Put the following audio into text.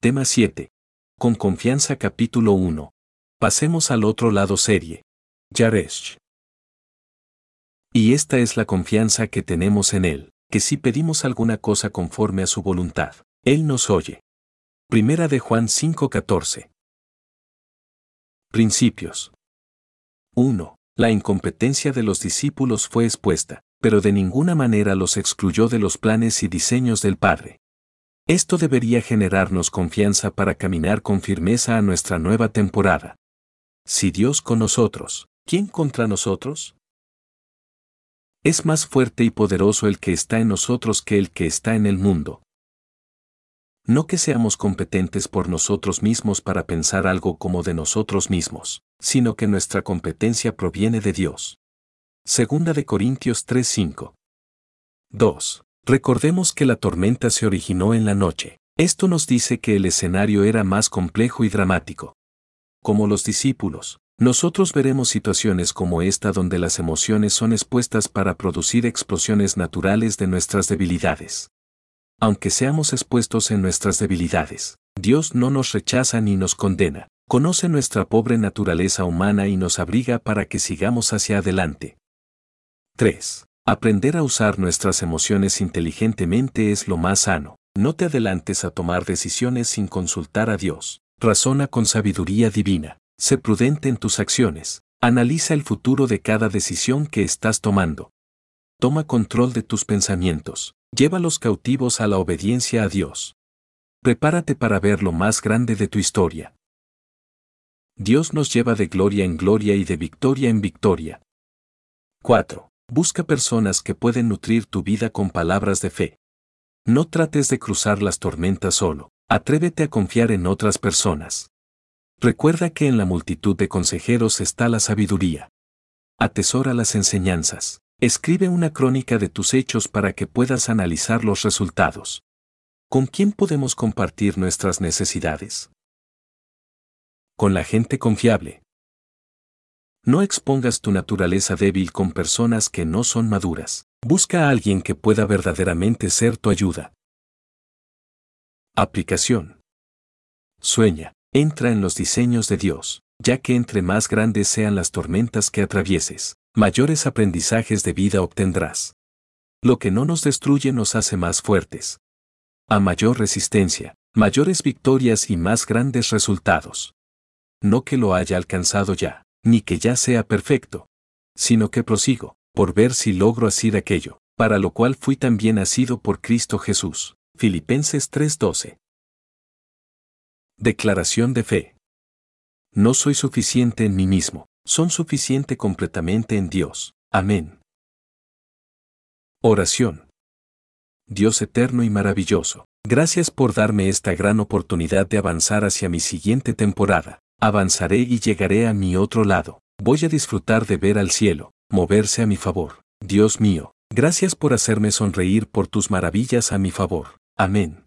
Tema 7. Con confianza capítulo 1. Pasemos al otro lado serie. Yaresh. Y esta es la confianza que tenemos en Él, que si pedimos alguna cosa conforme a su voluntad, Él nos oye. Primera de Juan 5:14. Principios. 1. La incompetencia de los discípulos fue expuesta, pero de ninguna manera los excluyó de los planes y diseños del Padre. Esto debería generarnos confianza para caminar con firmeza a nuestra nueva temporada. Si Dios con nosotros, ¿quién contra nosotros? Es más fuerte y poderoso el que está en nosotros que el que está en el mundo. No que seamos competentes por nosotros mismos para pensar algo como de nosotros mismos, sino que nuestra competencia proviene de Dios. Segunda de Corintios 3:5. 2. Recordemos que la tormenta se originó en la noche. Esto nos dice que el escenario era más complejo y dramático. Como los discípulos, nosotros veremos situaciones como esta donde las emociones son expuestas para producir explosiones naturales de nuestras debilidades. Aunque seamos expuestos en nuestras debilidades, Dios no nos rechaza ni nos condena, conoce nuestra pobre naturaleza humana y nos abriga para que sigamos hacia adelante. 3. Aprender a usar nuestras emociones inteligentemente es lo más sano. No te adelantes a tomar decisiones sin consultar a Dios. Razona con sabiduría divina. Sé prudente en tus acciones. Analiza el futuro de cada decisión que estás tomando. Toma control de tus pensamientos. Llévalos cautivos a la obediencia a Dios. Prepárate para ver lo más grande de tu historia. Dios nos lleva de gloria en gloria y de victoria en victoria. 4. Busca personas que pueden nutrir tu vida con palabras de fe. No trates de cruzar las tormentas solo, atrévete a confiar en otras personas. Recuerda que en la multitud de consejeros está la sabiduría. Atesora las enseñanzas. Escribe una crónica de tus hechos para que puedas analizar los resultados. ¿Con quién podemos compartir nuestras necesidades? Con la gente confiable. No expongas tu naturaleza débil con personas que no son maduras. Busca a alguien que pueda verdaderamente ser tu ayuda. Aplicación. Sueña, entra en los diseños de Dios, ya que entre más grandes sean las tormentas que atravieses, mayores aprendizajes de vida obtendrás. Lo que no nos destruye nos hace más fuertes. A mayor resistencia, mayores victorias y más grandes resultados. No que lo haya alcanzado ya, ni que ya sea perfecto, sino que prosigo, por ver si logro asir aquello, para lo cual fui también asido por Cristo Jesús. Filipenses 3:12. Declaración de fe. No soy suficiente en mí mismo, son suficiente completamente en Dios. Amén. Oración. Dios eterno y maravilloso, gracias por darme esta gran oportunidad de avanzar hacia mi siguiente temporada. Avanzaré y llegaré a mi otro lado. Voy a disfrutar de ver al cielo, moverse a mi favor. Dios mío, gracias por hacerme sonreír por tus maravillas a mi favor. Amén.